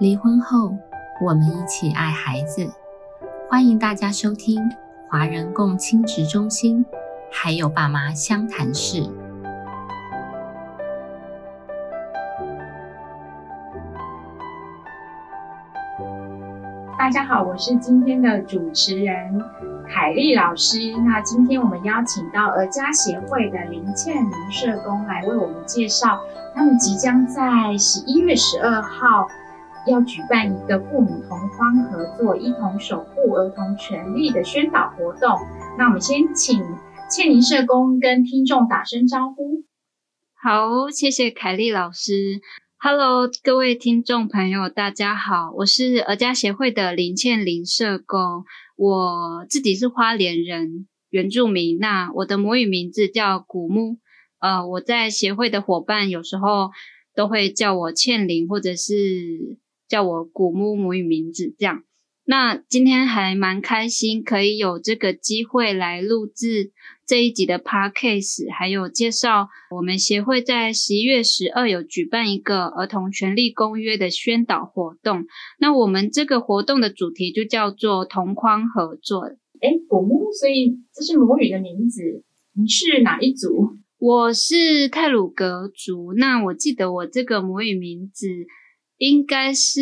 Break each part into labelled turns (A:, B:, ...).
A: 离婚后，我们一起爱孩子。欢迎大家收听华人共亲职中心，还有爸妈相谈室。
B: 大家好，我是今天的主持人凯丽老师。那今天我们邀请到儿家协会的林倩玲社工来为我们介绍，他们即将在十一月十二号。要举办一个父母同框合作、一同守护儿童权利的宣导活动。那我们先请倩玲社工跟听众打声招呼。
C: 好，谢谢凯丽老师。Hello，各位听众朋友，大家好，我是儿家协会的林倩玲社工。我自己是花莲人，原住民。那我的母语名字叫古木。呃，我在协会的伙伴有时候都会叫我倩玲，或者是。叫我古木母语名字这样，那今天还蛮开心，可以有这个机会来录制这一集的 podcast，还有介绍我们协会在十一月十二有举办一个儿童权利公约的宣导活动。那我们这个活动的主题就叫做同框合作。
B: 哎，古木，所以这是母语的名字。你是哪一族？
C: 我是泰鲁格族。那我记得我这个母语名字。应该是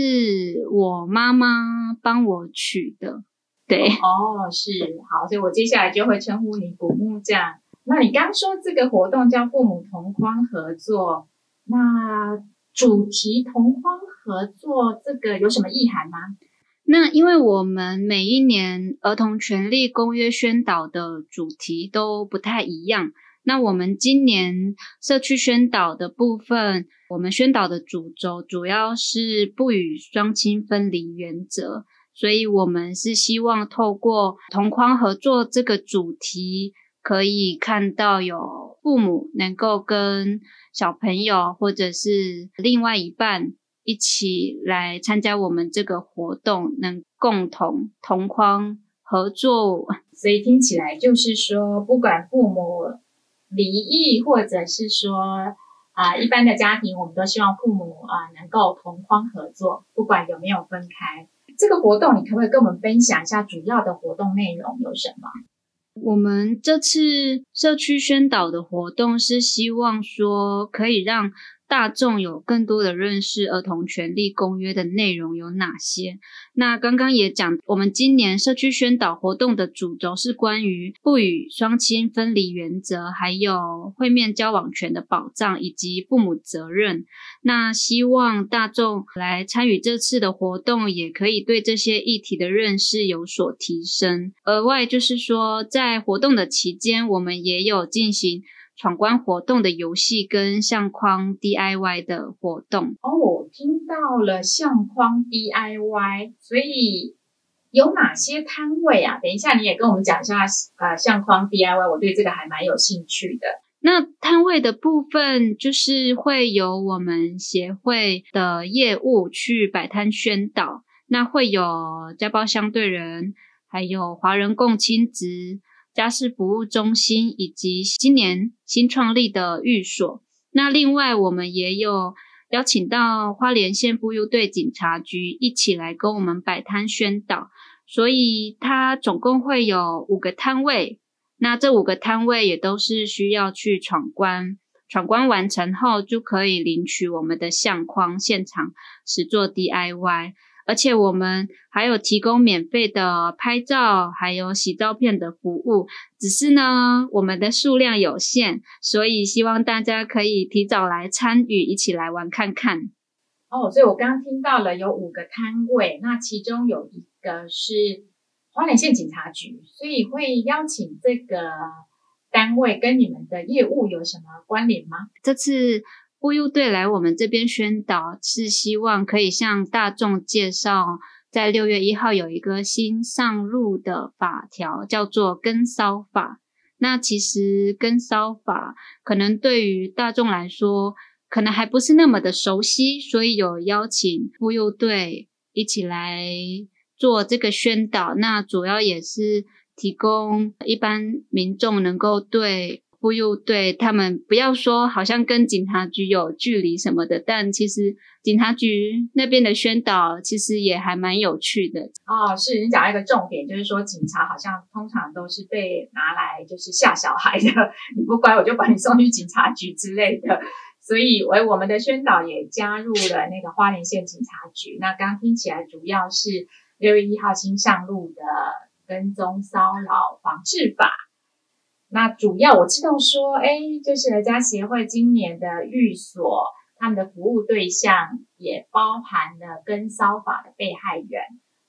C: 我妈妈帮我取的，对
B: 哦，是好，所以我接下来就会称呼你古木匠。那你刚说这个活动叫父母同框合作，那主题同框合作这个有什么意涵吗？
C: 那因为我们每一年儿童权利公约宣导的主题都不太一样。那我们今年社区宣导的部分，我们宣导的主轴主要是不与双亲分离原则，所以我们是希望透过同框合作这个主题，可以看到有父母能够跟小朋友或者是另外一半一起来参加我们这个活动，能共同同框合作。
B: 所以听起来就是说，不管父母。离异，或者是说啊，一般的家庭，我们都希望父母啊能够同框合作，不管有没有分开。这个活动，你可不可以跟我们分享一下主要的活动内容有什么？
C: 我们这次社区宣导的活动是希望说，可以让。大众有更多的认识儿童权利公约的内容有哪些？那刚刚也讲，我们今年社区宣导活动的主轴是关于不与双亲分离原则，还有会面交往权的保障以及父母责任。那希望大众来参与这次的活动，也可以对这些议题的认识有所提升。额外就是说，在活动的期间，我们也有进行。闯关活动的游戏跟相框 DIY 的活动
B: 哦，我听到了相框 DIY，所以有哪些摊位啊？等一下你也跟我们讲一下呃，相框 DIY，我对这个还蛮有兴趣的。
C: 那摊位的部分就是会有我们协会的业务去摆摊宣导，那会有家暴相对人，还有华人共亲职。家事服务中心以及今年新创立的寓所。那另外，我们也有邀请到花莲县妇幼队警察局一起来跟我们摆摊宣导。所以，它总共会有五个摊位。那这五个摊位也都是需要去闯关，闯关完成后就可以领取我们的相框，现场实做 DIY。而且我们还有提供免费的拍照，还有洗照片的服务。只是呢，我们的数量有限，所以希望大家可以提早来参与，一起来玩看看。
B: 哦，所以我刚刚听到了有五个摊位，那其中有一个是花莲县警察局，所以会邀请这个单位跟你们的业务有什么关联吗？
C: 这次。妇幼队来我们这边宣导，是希望可以向大众介绍，在六月一号有一个新上路的法条，叫做跟骚法。那其实跟骚法可能对于大众来说，可能还不是那么的熟悉，所以有邀请妇幼队一起来做这个宣导。那主要也是提供一般民众能够对。妇幼队他们不要说好像跟警察局有距离什么的，但其实警察局那边的宣导其实也还蛮有趣的。
B: 哦，是你讲一个重点，就是说警察好像通常都是被拿来就是吓小孩的，你不乖我就把你送去警察局之类的。所以，为我们的宣导也加入了那个花莲县警察局。那刚刚听起来主要是六月一号新上路的跟踪骚扰防治法。那主要我知道说，哎，就是儿家协会今年的寓所，他们的服务对象也包含了跟骚法的被害人，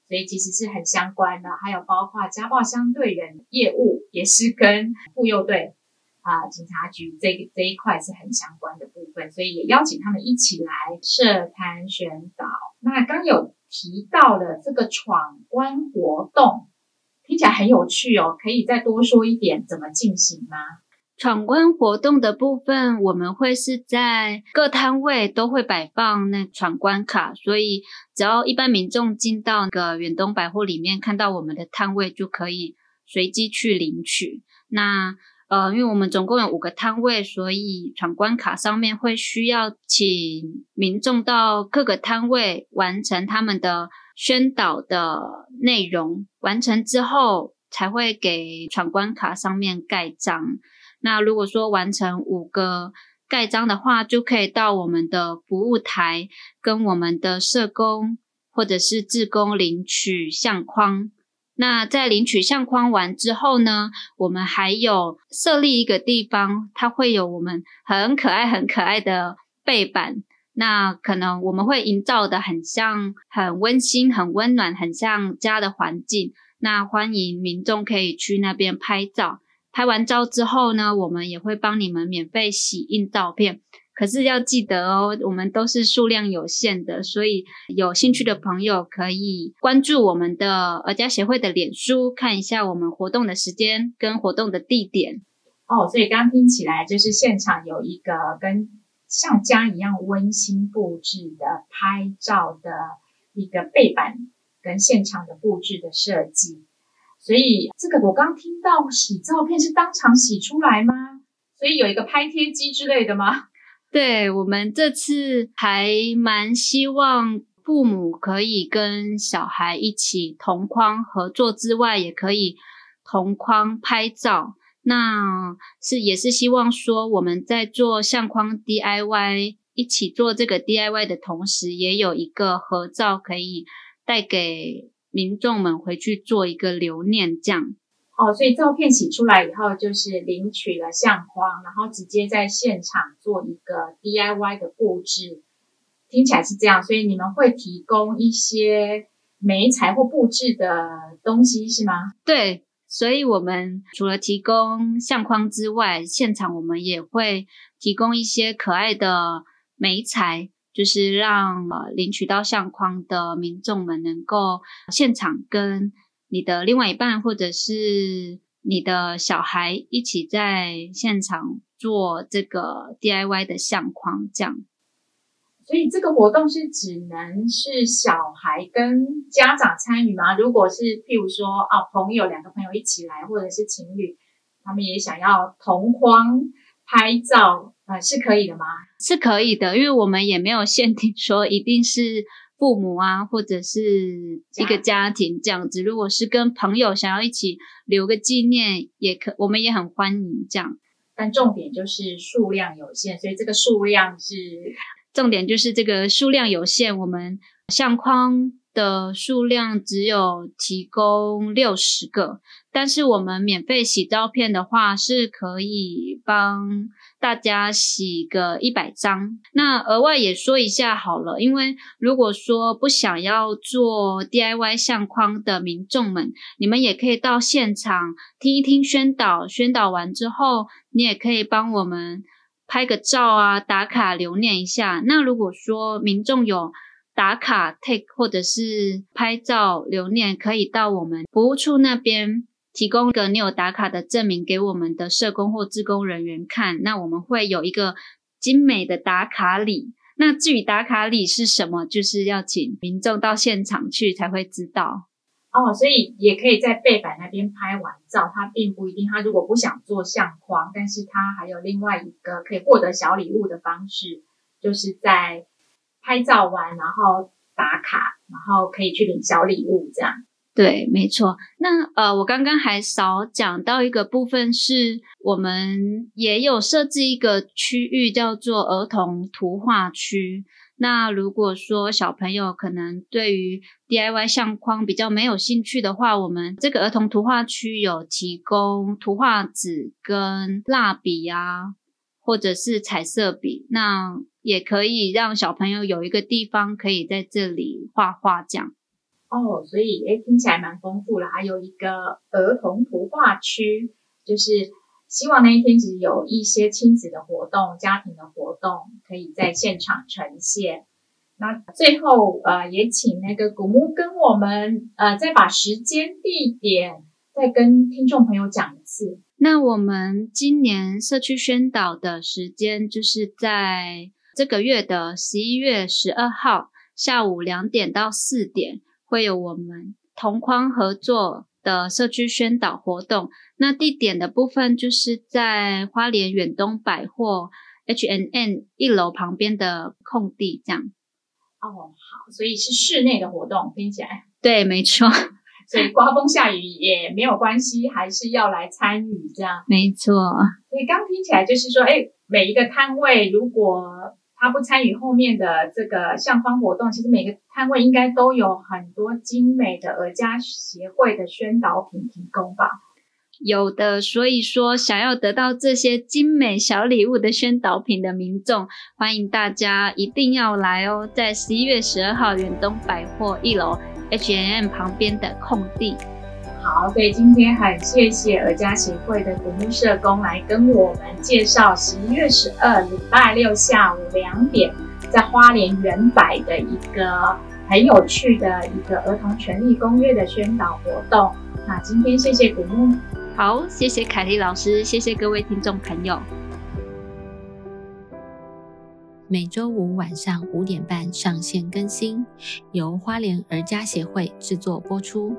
B: 所以其实是很相关的。还有包括家暴相对人业务，也是跟妇幼队。啊，警察局这个这一块是很相关的部分，所以也邀请他们一起来设摊宣导。那刚有提到了这个闯关活动，听起来很有趣哦，可以再多说一点怎么进行吗？
C: 闯关活动的部分，我们会是在各摊位都会摆放那闯关卡，所以只要一般民众进到那个远东百货里面看到我们的摊位，就可以随机去领取。那呃，因为我们总共有五个摊位，所以闯关卡上面会需要请民众到各个摊位完成他们的宣导的内容，完成之后才会给闯关卡上面盖章。那如果说完成五个盖章的话，就可以到我们的服务台跟我们的社工或者是志工领取相框。那在领取相框完之后呢，我们还有设立一个地方，它会有我们很可爱、很可爱的背板。那可能我们会营造的很像、很温馨、很温暖、很像家的环境。那欢迎民众可以去那边拍照。拍完照之后呢，我们也会帮你们免费洗印照片。可是要记得哦，我们都是数量有限的，所以有兴趣的朋友可以关注我们的儿家协会的脸书，看一下我们活动的时间跟活动的地点。
B: 哦，所以刚听起来就是现场有一个跟像家一样温馨布置的拍照的一个背板跟现场的布置的设计。所以这个我刚听到洗照片是当场洗出来吗？所以有一个拍贴机之类的吗？
C: 对我们这次还蛮希望父母可以跟小孩一起同框合作之外，也可以同框拍照。那是也是希望说我们在做相框 DIY 一起做这个 DIY 的同时，也有一个合照可以带给民众们回去做一个留念，这样。
B: 哦，所以照片洗出来以后，就是领取了相框，然后直接在现场做一个 DIY 的布置，听起来是这样。所以你们会提供一些媒材或布置的东西是吗？
C: 对，所以我们除了提供相框之外，现场我们也会提供一些可爱的美材，就是让呃领取到相框的民众们能够现场跟。你的另外一半，或者是你的小孩，一起在现场做这个 DIY 的相框，这样。
B: 所以这个活动是只能是小孩跟家长参与吗？如果是譬如说啊，朋友两个朋友一起来，或者是情侣，他们也想要同框拍照，呃，是可以的吗？
C: 是可以的，因为我们也没有限定说一定是。父母啊，或者是一个家庭这样子，如果是跟朋友想要一起留个纪念，也可，我们也很欢迎这样。
B: 但重点就是数量有限，所以这个数量是
C: 重点，就是这个数量有限，我们相框。的数量只有提供六十个，但是我们免费洗照片的话，是可以帮大家洗个一百张。那额外也说一下好了，因为如果说不想要做 DIY 相框的民众们，你们也可以到现场听一听宣导，宣导完之后，你也可以帮我们拍个照啊，打卡留念一下。那如果说民众有打卡 take 或者是拍照留念，可以到我们服务处那边提供个你有打卡的证明给我们的社工或志工人员看。那我们会有一个精美的打卡礼。那至于打卡礼是什么，就是要请民众到现场去才会知道。
B: 哦，所以也可以在背板那边拍完照，他并不一定，他如果不想做相框，但是他还有另外一个可以获得小礼物的方式，就是在拍照完然后打卡，然后可以去领小礼物这样。
C: 对，没错。那呃，我刚刚还少讲到一个部分，是我们也有设置一个区域叫做儿童图画区。那如果说小朋友可能对于 DIY 相框比较没有兴趣的话，我们这个儿童图画区有提供图画纸跟蜡笔啊，或者是彩色笔，那也可以让小朋友有一个地方可以在这里画画这样。
B: 哦，所以诶，听起来蛮丰富了。还有一个儿童图画区，就是。希望那一天其实有一些亲子的活动、家庭的活动可以在现场呈现。那最后呃，也请那个古木跟我们呃再把时间、地点再跟听众朋友讲一次。
C: 那我们今年社区宣导的时间就是在这个月的十一月十二号下午两点到四点，会有我们同框合作。的社区宣导活动，那地点的部分就是在花莲远东百货 H N N 一楼旁边的空地，这样。
B: 哦，好，所以是室内的活动，听起来。
C: 对，没错。
B: 所以刮风下雨也没有关系，还是要来参与这样。
C: 没错。
B: 所以刚听起来就是说，哎，每一个摊位如果。他不参与后面的这个相框活动，其实每个摊位应该都有很多精美的耳家协会的宣导品提供吧？
C: 有的，所以说想要得到这些精美小礼物的宣导品的民众，欢迎大家一定要来哦，在十一月十二号远东百货一楼 H M 旁边的空地。
B: 好，所以今天很谢谢儿家协会的古木社工来跟我们介绍十一月十二礼拜六下午两点在花莲原百的一个很有趣的一个儿童权利公约的宣导活动。那今天谢谢古木，
C: 好，谢谢凯丽老师，谢谢各位听众朋友。
A: 每周五晚上五点半上线更新，由花莲儿家协会制作播出。